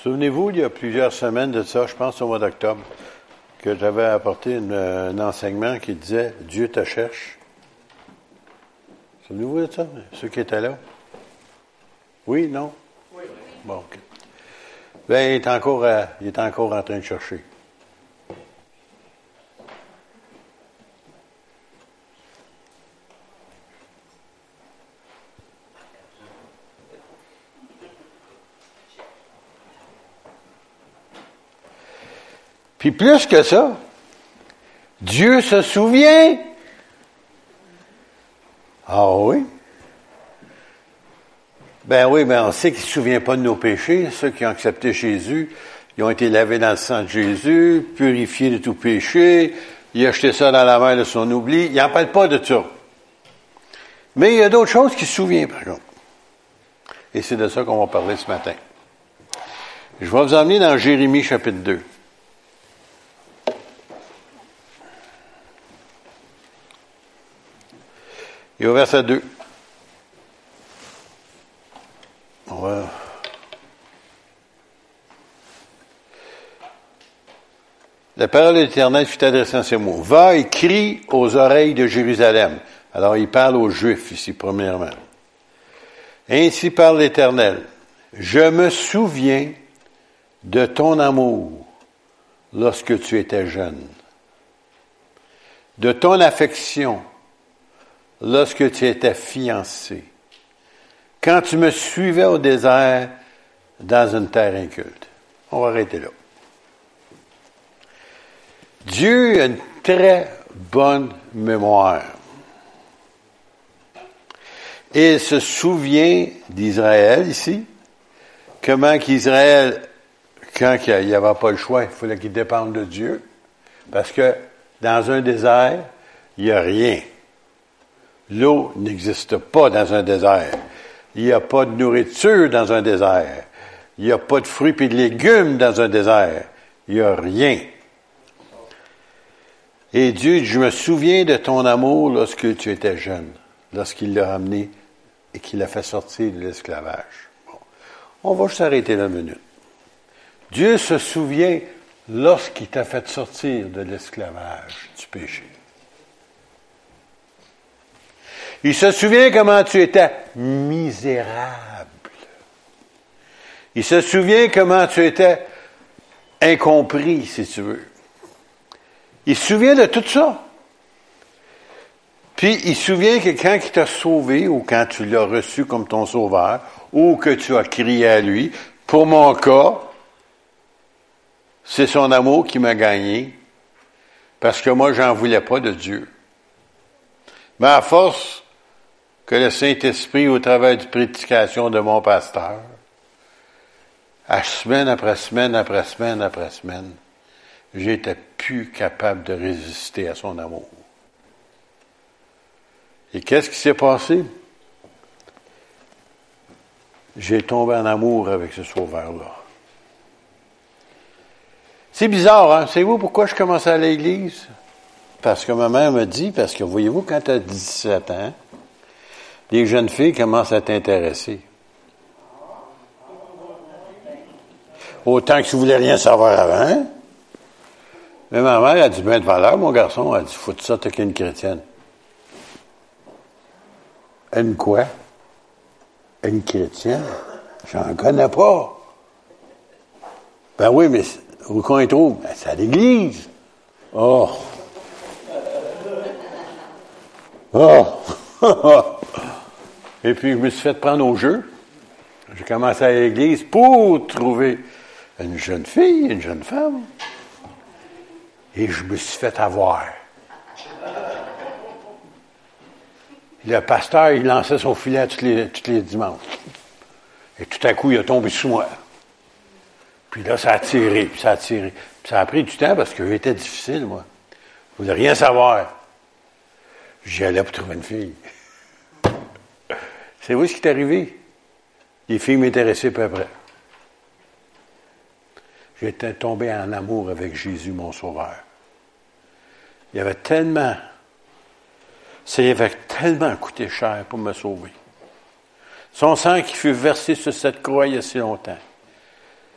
Souvenez-vous, il y a plusieurs semaines de ça, je pense au mois d'octobre, que j'avais apporté un enseignement qui disait Dieu te cherche. Souvenez-vous de ça, ceux qui étaient là? Oui, non? Oui. Bon, OK. Ben, il est encore, il est encore en train de chercher. Puis plus que ça, Dieu se souvient. Ah oui? Ben oui, ben on sait qu'il ne se souvient pas de nos péchés. Ceux qui ont accepté Jésus, ils ont été lavés dans le sang de Jésus, purifiés de tout péché. Il a jeté ça dans la main de son oubli. Il n'en parle pas de ça. Mais il y a d'autres choses qu'il se souvient, par contre. Et c'est de ça qu'on va parler ce matin. Je vais vous emmener dans Jérémie chapitre 2. Et au verset 2. On va... La parole de l'Éternel fut adressée en ces mots. Va et crie aux oreilles de Jérusalem. Alors il parle aux Juifs ici, premièrement. Ainsi parle l'Éternel. Je me souviens de ton amour lorsque tu étais jeune, de ton affection lorsque tu étais fiancé, quand tu me suivais au désert dans une terre inculte. On va arrêter là. Dieu a une très bonne mémoire. Et il se souvient d'Israël ici, comment qu'Israël, quand il n'y avait pas le choix, il fallait qu'il dépende de Dieu, parce que dans un désert, il n'y a rien. L'eau n'existe pas dans un désert. Il n'y a pas de nourriture dans un désert. Il n'y a pas de fruits et de légumes dans un désert. Il n'y a rien. Et Dieu, je me souviens de ton amour lorsque tu étais jeune, lorsqu'il l'a amené et qu'il l'a fait sortir de l'esclavage. On va s'arrêter là une minute. Dieu se souvient lorsqu'il t'a fait sortir de l'esclavage du péché. Il se souvient comment tu étais misérable. Il se souvient comment tu étais incompris, si tu veux. Il se souvient de tout ça. Puis il se souvient que quand il t'a sauvé, ou quand tu l'as reçu comme ton sauveur, ou que tu as crié à lui, pour mon cas, c'est son amour qui m'a gagné, parce que moi, j'en voulais pas de Dieu. Mais à force que le Saint-Esprit, au travers de prédication de mon pasteur, à semaine après semaine après semaine après semaine, j'étais plus capable de résister à son amour. Et qu'est-ce qui s'est passé? J'ai tombé en amour avec ce sauveur-là. C'est bizarre, hein? Savez-vous pourquoi je commençais à l'église? Parce que ma mère me dit, parce que voyez-vous, quand tu as 17 ans, les jeunes filles commencent à t'intéresser. Autant que tu voulais rien savoir avant. Hein? Mais ma mère a dit, ben de valeur, mon garçon, elle a dit, faut ça, t'es qu'une chrétienne? Une quoi? Une chrétienne? J'en connais pas. Ben oui, mais où qu'on y trouve? Ben, c'est à l'église. Oh! Oh! Et puis, je me suis fait prendre au jeu. J'ai commencé à l'église pour trouver une jeune fille, une jeune femme. Et je me suis fait avoir. Le pasteur, il lançait son filet tous les, les dimanches. Et tout à coup, il a tombé sous moi. Puis là, ça a tiré, puis ça a tiré. Puis ça a pris du temps parce que j'étais difficile, moi. Je voulais rien savoir. J'y allais pour trouver une fille. C'est vous ce qui est arrivé? Les filles m'intéressaient peu près. J'étais tombé en amour avec Jésus, mon Sauveur. Il y avait tellement, ça y avait tellement coûté cher pour me sauver. Son sang qui fut versé sur cette croix il y a si longtemps.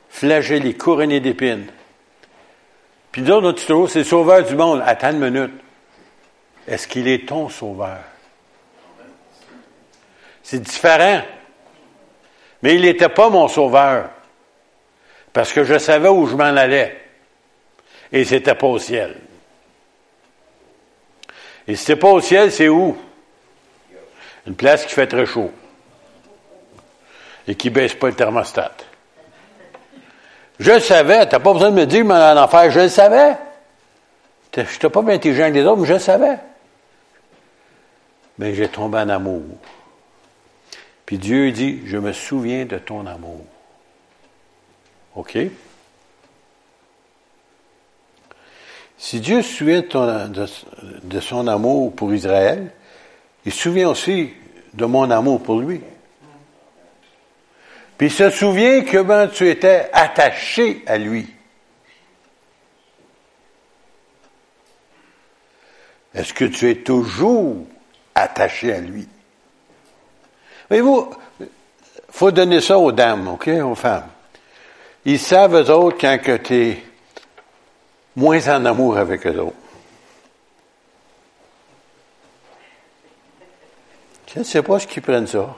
flagellé, couronné d'épines. Puis d'autres, notre c'est sauveur du monde. Attends une minute. Est-ce qu'il est ton sauveur? C'est différent. Mais il n'était pas mon sauveur. Parce que je savais où je m'en allais. Et c'était pas au ciel. Et si c'est pas au ciel, c'est où? Une place qui fait très chaud. Et qui baisse pas le thermostat. Je le savais. T'as pas besoin de me dire, mais en enfer, je le savais. Je n'étais pas bien intelligent que les autres, mais je le savais. Mais j'ai tombé en amour. Puis Dieu dit, je me souviens de ton amour. OK? Si Dieu se souvient de, son amour pour Israël, il se souvient aussi de mon amour pour lui. Puis il se souvient comment tu étais attaché à lui. Est-ce que tu es toujours attaché à lui? Voyez-vous, il faut donner ça aux dames, OK, aux femmes. Ils savent, eux autres, quand tu es moins en amour avec eux autres. Je ne sais pas ce qu'ils prennent ça.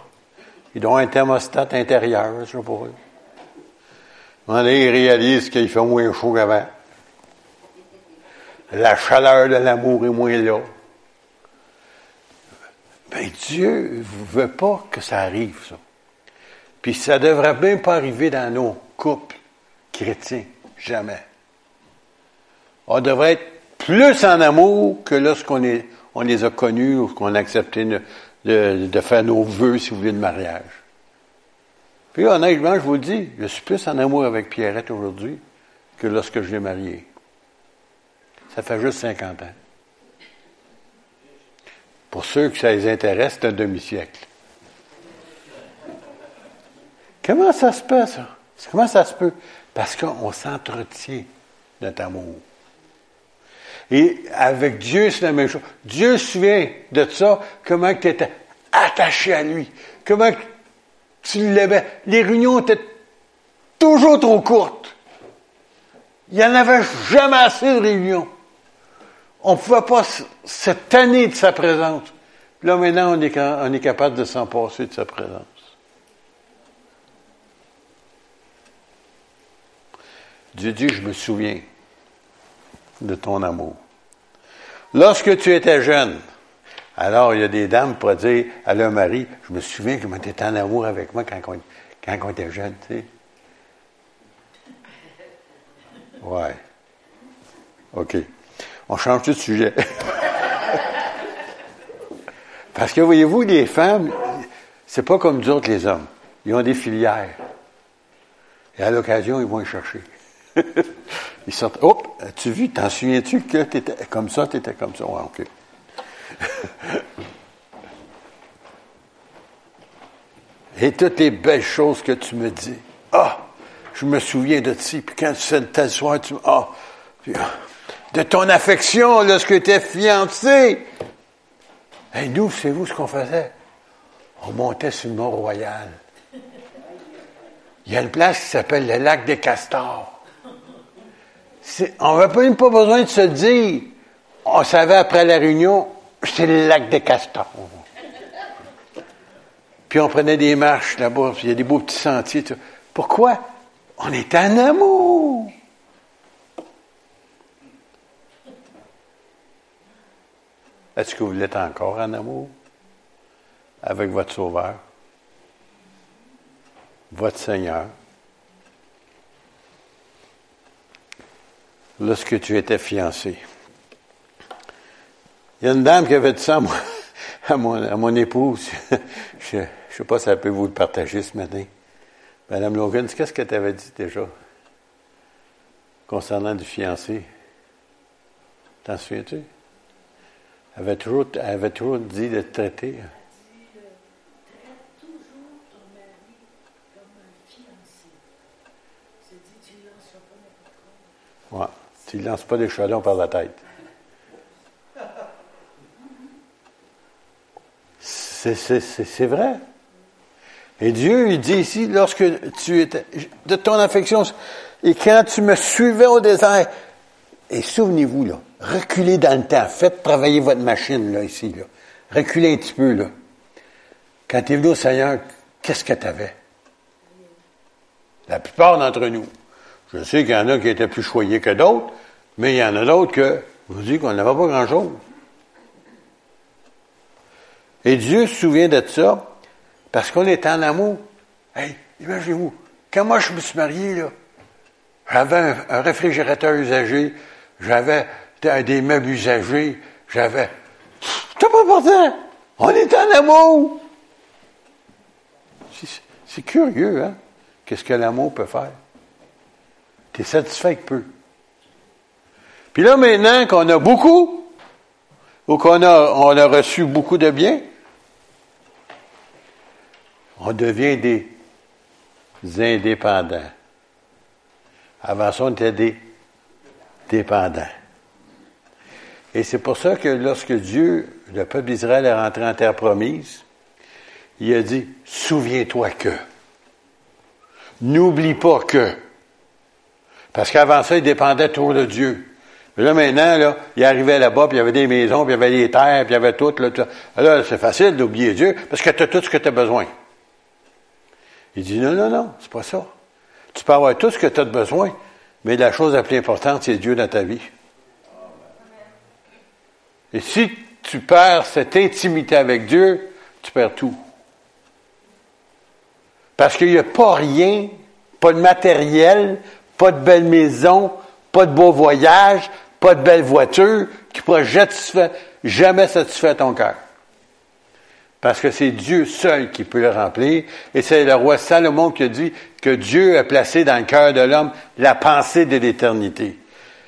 Ils ont un thermostat intérieur, je sais pas. ils réalisent qu'il fait moins chaud qu'avant. La chaleur de l'amour est moins là. Ben, Dieu ne veut pas que ça arrive, ça. Puis ça ne devrait même pas arriver dans nos couples chrétiens. Jamais. On devrait être plus en amour que lorsqu'on on les a connus ou qu'on a accepté de, faire nos vœux, si vous voulez, de mariage. Puis honnêtement, je vous dis, je suis plus en amour avec Pierrette aujourd'hui que lorsque je l'ai mariée. Ça fait juste 50 ans. Pour ceux que ça les intéresse, c'est un demi-siècle. Comment ça se peut, ça? Comment ça se peut? Parce qu'on s'entretient notre amour. Et avec Dieu, c'est la même chose. Dieu se souvient de ça, comment tu étais attaché à lui, comment tu l'aimais. Les réunions étaient toujours trop courtes. Il n'y en avait jamais assez de réunions. On ne pouvait pas se tanner de sa présence. Là, maintenant, on est, capable de s'en passer de sa présence. Dieu dit, je me souviens de ton amour. Lorsque tu étais jeune, alors il y a des dames pour dire à leur mari, je me souviens que tu étais en amour avec moi quand on, quand on était jeune, tu sais. Ouais. OK. On change de sujet. Parce que voyez-vous, les femmes, c'est pas comme d'autres les hommes. Ils ont des filières. Et à l'occasion, ils vont y chercher. ils sortent. Hop, as-tu vu, t'en souviens-tu que tu étais comme ça, tu étais comme ça? Ouais, OK. Et toutes les belles choses que tu me dis. Ah, je me souviens de ça. Puis quand tu fais tel soir, tu ah, ah, de ton affection lorsque tu étais fiancé. Et nous, c'est vous ce qu'on faisait? On montait sur le Mont-Royal. Il y a une place qui s'appelle le lac des Castors. On n'avait même pas besoin de se dire. On savait après la réunion, c'est le lac des Castors. Puis on prenait des marches là-bas, il y a des beaux petits sentiers. Pourquoi? On est en amour. Est-ce que vous l'êtes encore en amour avec votre Sauveur, votre Seigneur? Lorsque tu étais fiancé. Il y a une dame qui avait dit ça à, mon, épouse. Je ne sais pas si elle peut vous le partager ce matin. Madame Logan, qu'est-ce que tu avais dit déjà concernant du fiancé? T'en souviens-tu? Elle avait toujours, avait toujours dit de traiter. Ouais. Tu ne lances pas des chalons par la tête. C'est vrai. Et Dieu, il dit ici, lorsque tu étais, de ton affection, et quand tu me suivais au désert, et souvenez-vous, là, reculez dans le temps, faites travailler votre machine, là, ici, là. Reculez un petit peu, là. Quand tu es venu au Seigneur, qu'est-ce que tu avais? La plupart d'entre nous. Je sais qu'il y en a qui étaient plus choyés que d'autres, mais il y en a d'autres que, vous dites qu'on n'avait pas grand-chose. Et Dieu se souvient de ça parce qu'on est en amour. Hey, imaginez-vous, quand moi je me suis marié, là, j'avais un, réfrigérateur usagé, j'avais des meubles usagés, j'avais. C'était pas important! On est en amour! C'est curieux, hein? Qu'est-ce que l'amour peut faire? Tu es satisfait avec peu. Puis là, maintenant qu'on a beaucoup, ou qu'on a, on a reçu beaucoup de biens, on devient des indépendants. Avant ça, on était des dépendants. Et c'est pour ça que lorsque Dieu, le peuple d'Israël est rentré en terre promise, il a dit, souviens-toi que. N'oublie pas que. Parce qu'avant ça, il dépendait toujours de Dieu. Mais là, maintenant, là, il arrivait là-bas, puis il y avait des maisons, puis il y avait des terres, puis il y avait tout. Là, c'est facile d'oublier Dieu, parce que tu as tout ce que tu as besoin. Il dit, non, non, non, c'est pas ça. Tu peux avoir tout ce que tu as besoin, mais la chose la plus importante, c'est Dieu dans ta vie. Et si tu perds cette intimité avec Dieu, tu perds tout. Parce qu'il n'y a pas rien, pas de matériel, pas de belle maison, pas de beau voyage, pas de belle voiture qui pourra jamais satisfaire ton cœur. Parce que c'est Dieu seul qui peut le remplir. Et c'est le roi Salomon qui a dit que Dieu a placé dans le cœur de l'homme la pensée de l'éternité.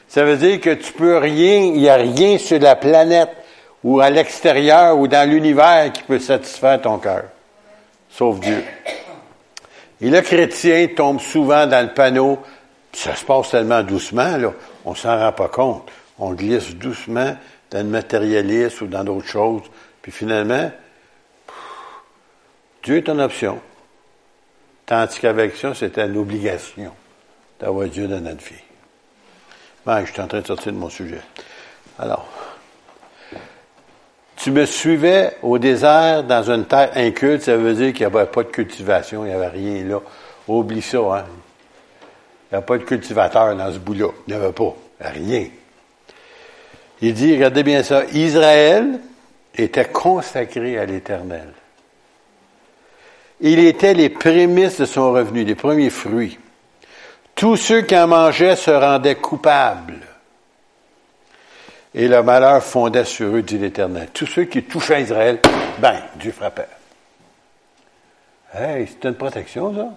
Ça veut dire que tu peux rien, il n'y a rien sur la planète ou à l'extérieur ou dans l'univers qui peut satisfaire ton cœur. Sauf Dieu. Et le chrétien tombe souvent dans le panneau, ça se passe tellement doucement, là, on s'en rend pas compte. On glisse doucement dans le matérialisme ou dans d'autres choses. Puis finalement, Dieu est une option. Tandis qu'avec ça, c'était une obligation d'avoir Dieu dans notre vie. Ben, je suis en train de sortir de mon sujet. Alors, tu me suivais au désert dans une terre inculte, ça veut dire qu'il n'y avait pas de cultivation, il n'y avait rien là. Oublie ça, hein. Il n'y avait pas de cultivateur dans ce bout-là. Il n'y avait pas. Rien. Il dit, regardez bien ça, Israël était consacré à l'Éternel. Il était les prémices de son revenu, les premiers fruits. Tous ceux qui en mangeaient se rendaient coupables. Et le malheur fondait sur eux, dit l'Éternel. Tous ceux qui touchaient Israël, ben, Dieu frappait. Hey, c'est une protection, ça.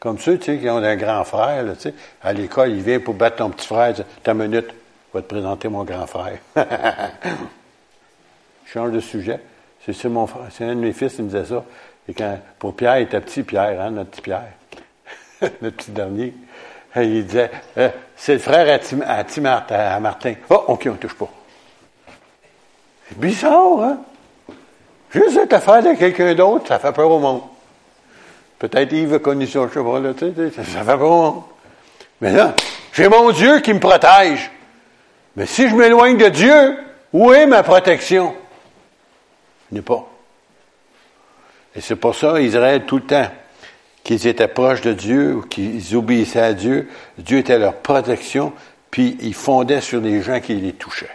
Comme ceux, tu sais, qui ont un grand frère, tu sais, à l'école, il vient pour battre ton petit frère, ta minute, je vais te présenter mon grand frère. change de sujet. C'est mon frère, c'est un de mes fils qui me disait ça. Et quand, pour Pierre, il était petit Pierre, hein, notre petit Pierre, notre petit dernier. Il disait, euh, c'est le frère à, Tim, à, Martin. Oh, OK, on ne touche pas. C'est bizarre, hein? Juste cette affaire de quelqu'un d'autre, ça fait peur au monde. Peut-être Yves a connu sais pas, là, tu sais, ça fait peur au monde. Mais là, j'ai mon Dieu qui me protège. Mais si je m'éloigne de Dieu, où est ma protection? Je n'ai pas. Et c'est pour ça, Israël, tout le temps, qu'ils étaient proches de Dieu, qu'ils obéissaient à Dieu, Dieu était leur protection, puis ils fondaient sur les gens qui les touchaient.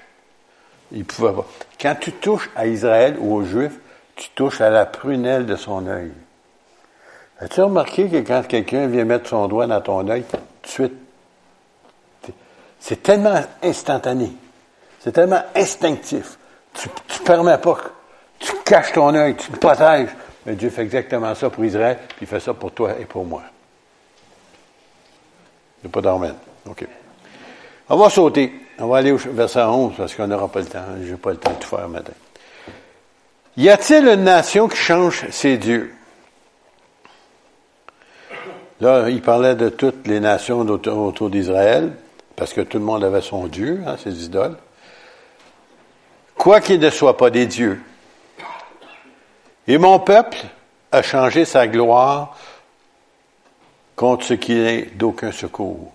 Ils pouvaient pas. Quand tu touches à Israël ou aux Juifs, tu touches à la prunelle de son œil. As-tu remarqué que quand quelqu'un vient mettre son doigt dans ton œil, tout de c'est tellement instantané, c'est tellement instinctif. Tu ne permets pas, tu caches ton œil, tu te protèges. Mais Dieu fait exactement ça pour Israël, puis il fait ça pour toi et pour moi. Il n'y a pas d'armène. OK. On va sauter. On va aller au verset 11 parce qu'on n'aura pas le temps. Je n'ai pas le temps de tout faire matin. Y a-t-il une nation qui change ses dieux? Là, il parlait de toutes les nations autour, d'Israël, parce que tout le monde avait son Dieu, hein, ses idoles. Quoi qu'il ne soit pas des dieux, et mon peuple a changé sa gloire contre ce qui n'est d'aucun secours.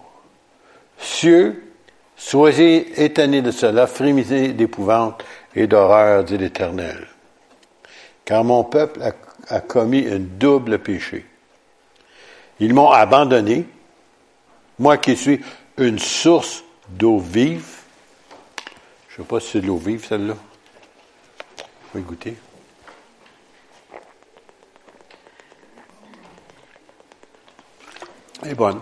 Cieux, soyez étonnés de cela, frémissez d'épouvante et d'horreur, dit l'Éternel. Car mon peuple a, commis un double péché. Ils m'ont abandonné, moi qui suis une source d'eau vive. Je ne sais pas si c'est de l'eau vive, celle-là. Je vais goûter. Elle est bonne.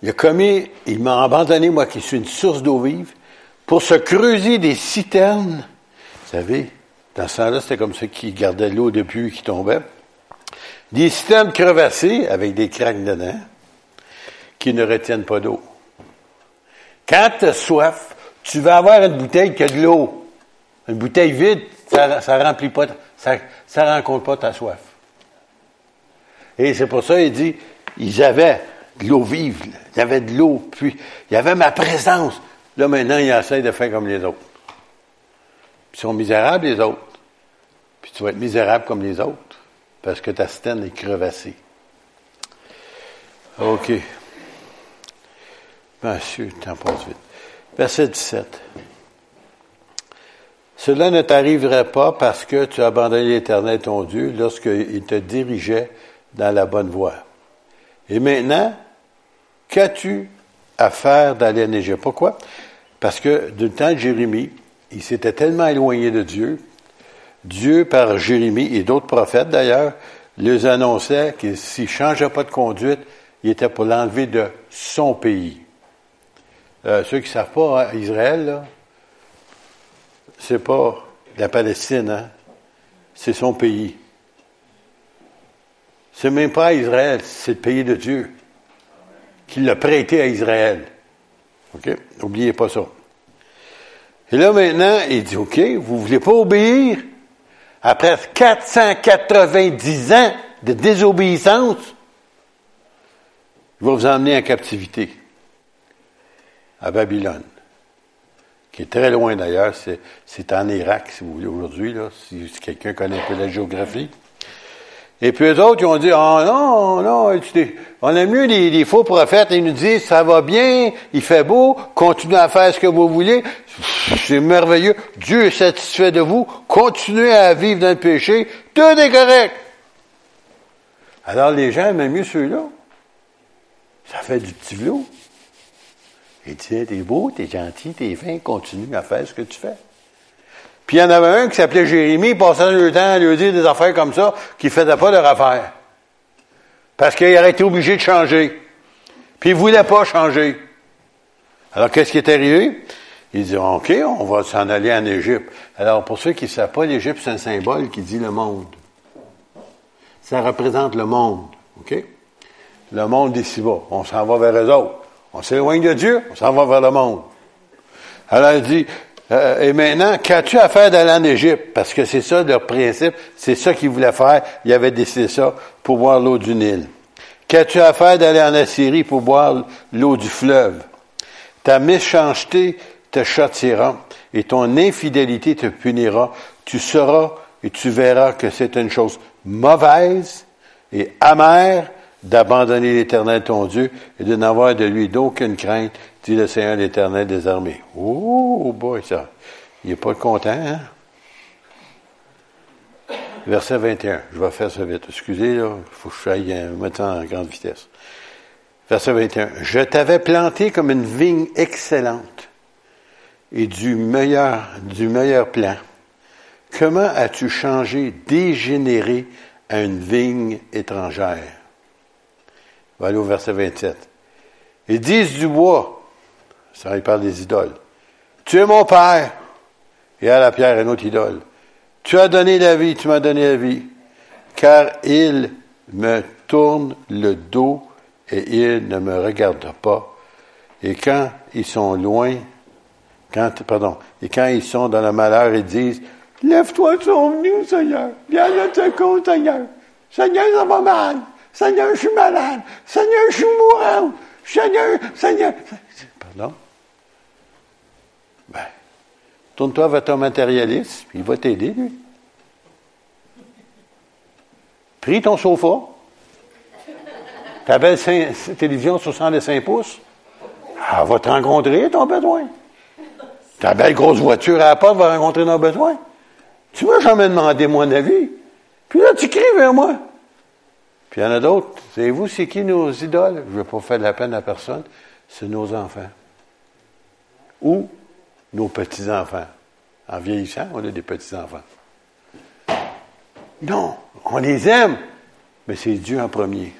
Il a commis, il m'a abandonné, moi qui suis une source d'eau vive, pour se creuser des citernes. Vous savez, dans ce temps-là, c'était comme ça qui gardait l'eau de pluie qui tombait. Des citernes crevassées avec des craques dedans qui ne retiennent pas d'eau. Quand tu as soif, tu vas avoir une bouteille qui a de l'eau. Une bouteille vide, ça ne remplit pas, ça, ça rencontre pas ta soif. Et c'est pour ça qu'il dit, ils avaient de l'eau vive, il y avait de l'eau, puis il y avait ma présence. Là, maintenant, ils essayent de faire comme les autres. Ils sont misérables, les autres. Puis tu vas être misérable comme les autres, parce que ta stène est crevassée. OK. Monsieur, temps passe vite. Verset 17. Cela ne t'arriverait pas parce que tu as abandonné l'Éternel ton Dieu lorsqu'il te dirigeait dans la bonne voie. Et maintenant, qu'as-tu à faire d'aller en? Pourquoi? Parce que du temps de Jérémie, il s'était tellement éloigné de Dieu, Dieu par Jérémie et d'autres prophètes d'ailleurs, les annonçait que s'il ne changeait pas de conduite, il était pour l'enlever de son pays. Euh, ceux qui ne savent pas, hein, Israël, c'est pas la Palestine, hein? c'est son pays. C'est même pas Israël, c'est le pays de Dieu qui l'a prêté à Israël. OK? N'oubliez pas ça. Et là, maintenant, il dit, OK, vous voulez pas obéir? Après 490 ans de désobéissance, il va vous emmener en captivité à Babylone, qui est très loin d'ailleurs. C'est en Irak, si vous voulez, aujourd'hui, si, quelqu'un connaît un peu la géographie. Et puis eux autres, ils ont dit, ah non, non, on a mieux des, faux prophètes. Ils nous disent, ça va bien, il fait beau, continuez à faire ce que vous voulez. C'est merveilleux. Dieu est satisfait de vous. Continuez à vivre dans le péché. Tout est correct. Alors les gens aiment mieux ceux-là. Ça fait du petit velours. Il dit, t'es beau, t'es gentil, t'es fin, continue à faire ce que tu fais. Puis il y en avait un qui s'appelait Jérémie, il passait le temps à lui dire des affaires comme ça, qui ne faisait pas leur affaire. Parce qu'il aurait été obligé de changer. Puis il ne voulait pas changer. Alors qu'est-ce qui est arrivé? Il dit, OK, on va s'en aller en Égypte. Alors, pour ceux qui ne savent pas, l'Égypte, c'est un symbole qui dit le monde. Ça représente le monde. OK? Le monde d'ici-bas. On s'en va vers les autres. On s'éloigne de Dieu, on s'en va vers le monde. Alors, il dit, euh, et maintenant, qu'as-tu à faire d'aller en Égypte? Parce que c'est ça leur principe, c'est ça qu'ils voulaient faire. Ils avaient décidé ça pour boire l'eau du Nil. Qu'as-tu à faire d'aller en Assyrie pour boire l'eau du fleuve? Ta méchanceté te châtiera et ton infidélité te punira. Tu sauras et tu verras que c'est une chose mauvaise et amère d'abandonner l'Éternel ton Dieu et de n'avoir de lui d'aucune crainte, dit le Seigneur l'Éternel des armées. Oh boy, ça. Il n'est pas content, hein? Verset 21. Je vais faire ça vite. Excusez, là. Il faut que je faille euh, en grande vitesse. Verset 21. Je t'avais planté comme une vigne excellente et du meilleur, du meilleur plan. Comment as-tu changé, dégénéré à une vigne étrangère? Aller au verset 27. Ils disent du bois, ça il parle des idoles. Tu es mon père. Et à la pierre, une autre idole. Tu as donné la vie, tu m'as donné la vie. Car il me tourne le dos et il ne me regarde pas. Et quand ils sont loin, quand, pardon, et quand ils sont dans le malheur, ils disent, lève-toi de son venu, Seigneur. Viens à notre secours, Seigneur. Seigneur, ça va mal. Seigneur, je suis malade. Seigneur, je suis mourant. Seigneur, Seigneur. Pardon? Tourne-toi vers ton matérialiste, puis il va t'aider, lui. Prie ton sofa. Ta belle télévision 65 pouces. Elle va te rencontrer ton besoin. Ta belle grosse voiture à la porte va rencontrer nos besoins. Tu m'as jamais demandé mon avis. Puis là, tu cries vers moi. Puis il y en a d'autres. Savez-vous, c'est qui nos idoles? Je ne veux pas faire de la peine à personne. C'est nos enfants. Ou nos petits-enfants. En vieillissant, on a des petits-enfants. Non, on les aime, mais c'est Dieu en premier.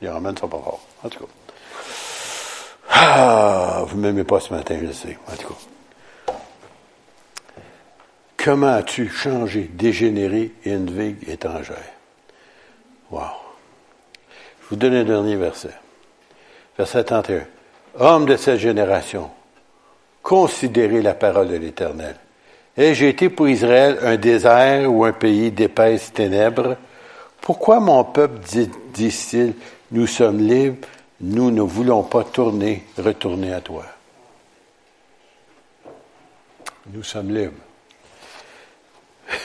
Il ramène ça pas fort. En tout cas. Ah, vous ne m'aimez pas ce matin, je sais. En tout cas. Comment as-tu changé, dégénéré vie étrangère? Wow. Je vous donne un dernier verset. Verset 31. Homme de cette génération, considérez la parole de l'Éternel. Ai-je été pour Israël un désert ou un pays d'épaisses ténèbres? Pourquoi mon peuple dit-il, nous sommes libres, nous ne voulons pas tourner, retourner à toi? Nous sommes libres.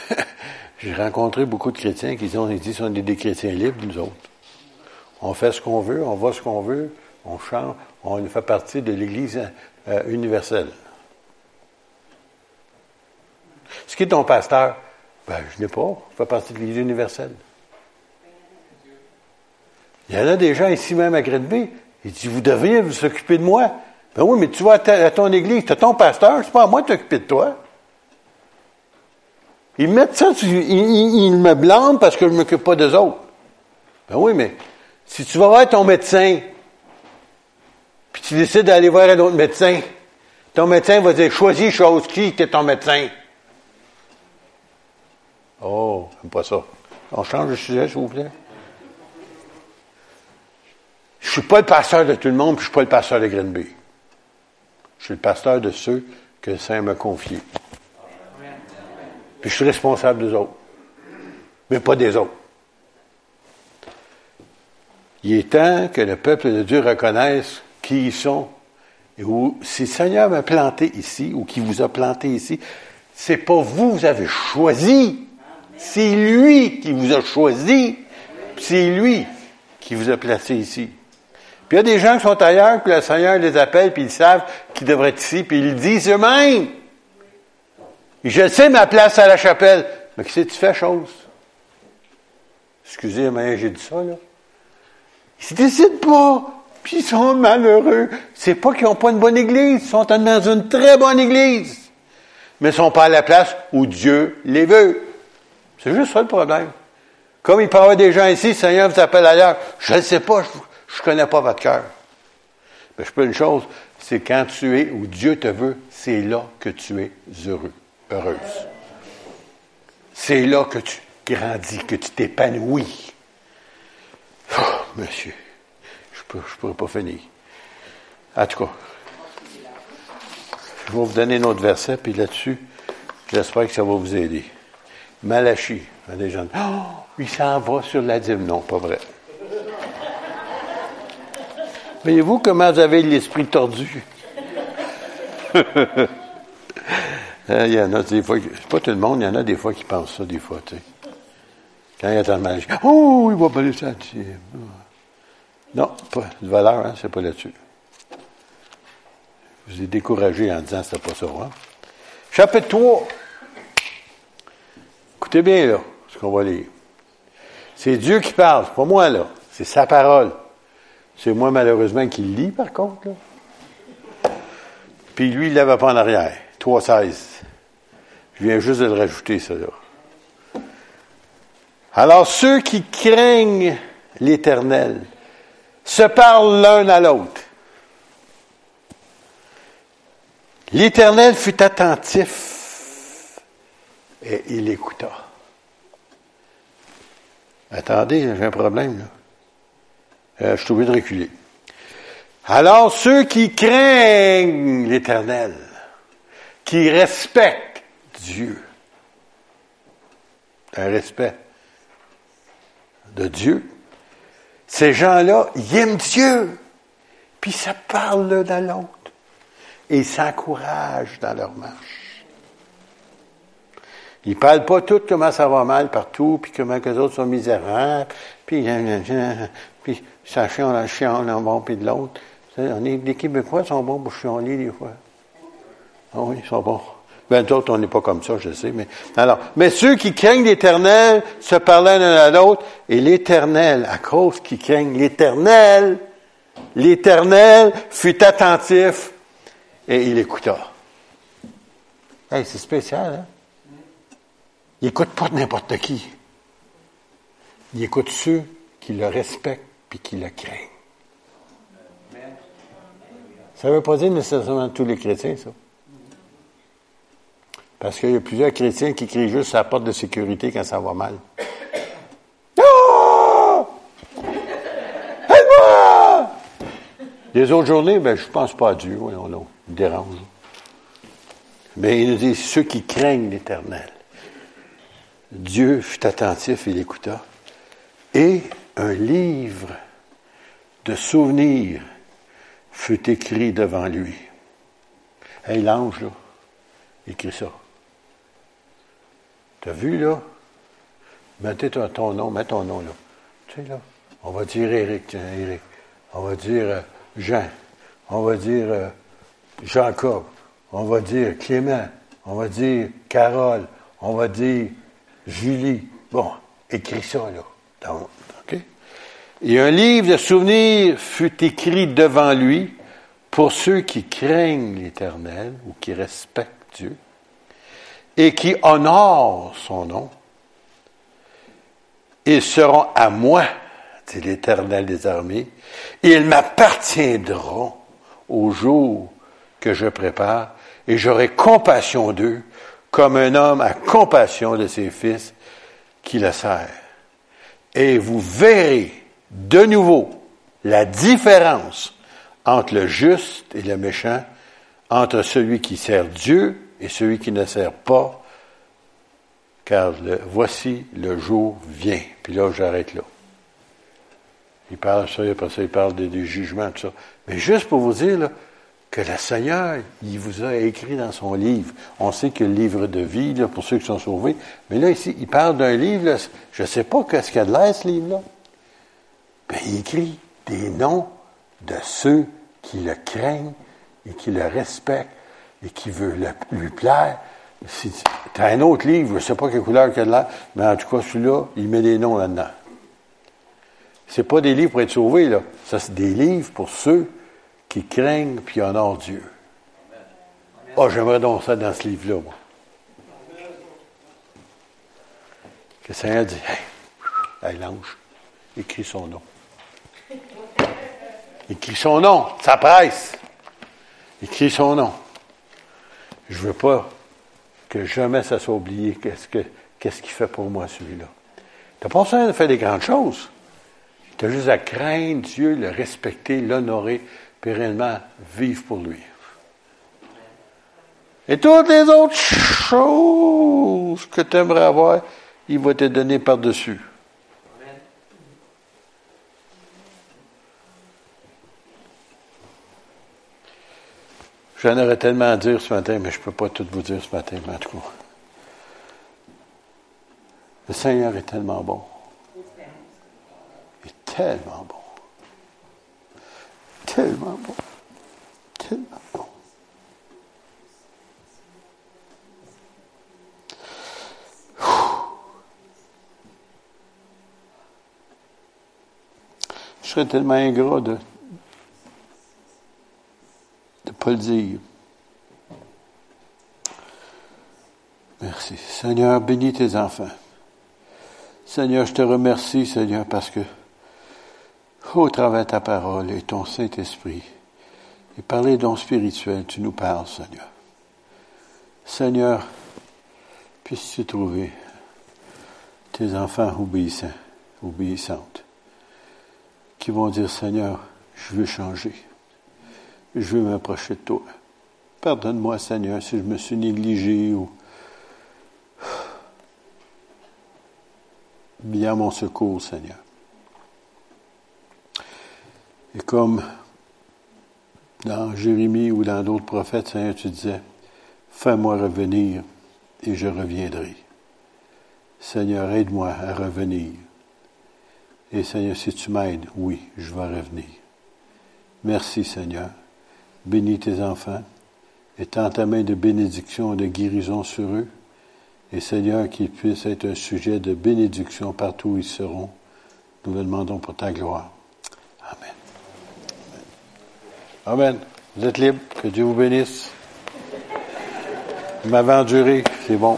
J'ai rencontré beaucoup de chrétiens qui ont dit, on est des chrétiens libres, nous autres. On fait ce qu'on veut, on voit ce qu'on veut, on chante, on fait partie de l'Église euh, universelle. Ce qui est ton pasteur? Ben, je n'ai pas. Je fais partie de l'Église universelle. Il y en a des gens ici même à Grenby. Il dit, vous devriez vous occuper de moi. Ben oui, mais tu vas à, ton église, tu as ton pasteur, c'est pas à moi de t'occuper de toi. Ils mettent ça, ils, me blâment parce que je ne m'occupe pas des autres. Ben oui, mais si tu vas voir ton médecin, puis tu décides d'aller voir un autre médecin, ton médecin va dire, choisis chose qui est ton médecin. Oh, j'aime pas ça. On change de sujet, s'il vous plaît. Je suis pas le pasteur de tout le monde, puis je suis pas le pasteur de Grenby. Je suis le pasteur de ceux que le Saint m'a confiés. Puis je suis responsable des autres. Mais pas des autres. Il est temps que le peuple de Dieu reconnaisse sont. Et où, si le Seigneur m'a planté ici, ou qui vous a planté ici, c'est pas vous, vous avez choisi. C'est lui qui vous a choisi. C'est lui qui vous a placé ici. Puis il y a des gens qui sont ailleurs, puis le Seigneur les appelle, puis ils savent qu'ils devraient être ici, puis ils le disent eux-mêmes. Je sais ma place à la chapelle. Mais qu'est-ce que tu fais, chose? Excusez, moi j'ai dit ça, là. Ils se décident pas. Puis ils sont malheureux. C'est pas qu'ils n'ont pas une bonne église. Ils sont dans une très bonne église. Mais ils sont pas à la place où Dieu les veut. C'est juste ça le problème. Comme il peut des gens ici, Seigneur vous appelle ailleurs. Je ne sais pas, je ne connais pas votre cœur. Mais je peux une chose, c'est quand tu es où Dieu te veut, c'est là que tu es heureux, heureuse. C'est là que tu grandis, que tu t'épanouis. Oh, monsieur, je ne pourrais pas finir. En tout cas, je vais vous donner un autre verset, puis là-dessus, j'espère que ça va vous aider. Malachi. Les gens oh, il s'en va sur la dîme. Non, pas vrai. Voyez-vous comment vous avez l'esprit tordu? Euh, il y en a des fois, pas tout le monde, il y en a des fois qui pensent ça, des fois, tu sais. Quand il y a mal, oh, il va pas ça Non, pas de valeur, hein, c'est pas là-dessus. Je vous ai découragé en disant que c'était pas ça, hein. Chapitre 3. Écoutez bien, là, ce qu'on va lire. C'est Dieu qui parle, pas moi, là. C'est sa parole. C'est moi, malheureusement, qui le lis, par contre, là. Puis lui, il ne l'avait pas en arrière. 3.16. Je viens juste de le rajouter, ça, là. Alors, ceux qui craignent l'Éternel se parlent l'un à l'autre. L'Éternel fut attentif et il écouta. Attendez, j'ai un problème là. Euh, je suis obligé de reculer. Alors ceux qui craignent l'Éternel, qui respectent Dieu, un respect de Dieu, ces gens-là, ils aiment Dieu, puis ça parle l'un à l'autre. et s'encouragent dans leur marche. Ils parlent pas tout comment ça va mal partout, puis comment les autres sont misérables, puis, puis ça chiant, d'un bon puis de l'autre. On les Québécois sont bons pour chialer des fois. Ah oui, ils sont bons. Ben, d'autres, on n'est pas comme ça, je sais, mais, alors, mais ceux qui craignent l'éternel se parlaient l'un à l'autre, et l'éternel, à cause qu'ils craignent l'éternel, l'éternel fut attentif, et il écouta. Hey, c'est spécial, hein? Il écoute pas n'importe qui. Il écoute ceux qui le respectent puis qui le craignent. Ça ne veut pas dire nécessairement tous les chrétiens, ça. Parce qu'il y a plusieurs chrétiens qui crient juste à la porte de sécurité quand ça va mal. Oh! Aide-moi! Les autres journées, ben, je pense pas à Dieu, oui, non, non, il dérange. Mais il nous dit ceux qui craignent l'éternel. Dieu fut attentif, il écouta. Et un livre de souvenirs fut écrit devant lui. Hey, l'ange, là, écrit ça. T'as vu, là? Mettez ton, nom, mets ton nom, là. Tu sais, là, on va dire Éric, tiens, Éric. On va dire euh, Jean. On va dire euh, Jacob. On va dire Clément. On va dire Carole. On va dire Julie. Bon, écris ça, là. OK? Et un livre de souvenirs fut écrit devant lui pour ceux qui craignent l'Éternel ou qui respectent Dieu et qui honorent son nom, ils seront à moi, dit l'Éternel des armées, et ils m'appartiendront au jour que je prépare, et j'aurai compassion d'eux, comme un homme a compassion de ses fils qui le sert. Et vous verrez de nouveau la différence entre le juste et le méchant, entre celui qui sert Dieu et celui qui ne sert pas, car le, voici le jour vient. Puis là, j'arrête là. Il parle ça, après ça, il parle des, jugements, tout ça. Mais juste pour vous dire que le Seigneur, il vous a écrit dans son livre. On sait que le livre de vie, là, pour ceux qui sont sauvés. Mais là, ici, il parle d'un livre, je ne sais pas qu'est-ce qu'il y a de l'air, ce livre-là. Mais il écrit des noms de ceux qui le craignent et qui le respectent et qui veut lui plaire. Tu as un autre livre, je ne sais pas quelle couleur qu'il a mais en tout cas, celui-là, il met des noms là-dedans. C'est pas des livres pour être sauvés, là. Ça, c'est des livres pour ceux qui craignent puis honorent Dieu. Oh, j'aimerais donc ça dans ce livre-là, moi. Que le Seigneur dit, hey, hey l'ange, écris son nom. Écris son nom, ça presse. Écris son nom. Je veux pas que jamais ça soit oublié qu'est-ce que qu'est-ce qu'il fait pour moi celui-là. Tu n'as pas besoin de faire des grandes choses. Tu as juste à craindre Dieu, le respecter, l'honorer, pérennement vivre pour lui. Et toutes les autres choses que tu aimerais avoir, il va te donner par-dessus. J'en aurais tellement à dire ce matin, mais je ne peux pas tout vous dire ce matin, mais en tout cas. Le Seigneur est tellement bon. Il est tellement bon. Tellement bon. Tellement bon. Je serais tellement ingrat de pas le dire. Merci. Seigneur, bénis tes enfants. Seigneur, je te remercie, Seigneur, parce que au travers de ta parole et ton Saint-Esprit, et par les dons spirituels, tu nous parles, Seigneur. Seigneur, puisses-tu trouver tes enfants obéissants, obéissantes, qui vont dire, Seigneur, je veux changer je veux m'approcher de toi. Pardonne-moi, Seigneur, si je me suis négligé ou bien mon secours, Seigneur. Et comme Dans Jérémie ou dans d'autres prophètes, Seigneur, tu disais, fais-moi revenir et je reviendrai. Seigneur, aide-moi à revenir. Et Seigneur, si tu m'aides, oui, je vais revenir. Merci Seigneur. Bénis tes enfants. et ta main de bénédiction et de guérison sur eux. Et Seigneur, qu'ils puissent être un sujet de bénédiction partout où ils seront. Nous le demandons pour ta gloire. Amen. Amen. Vous êtes libre. Que Dieu vous bénisse. Vous m'avez enduré. C'est bon.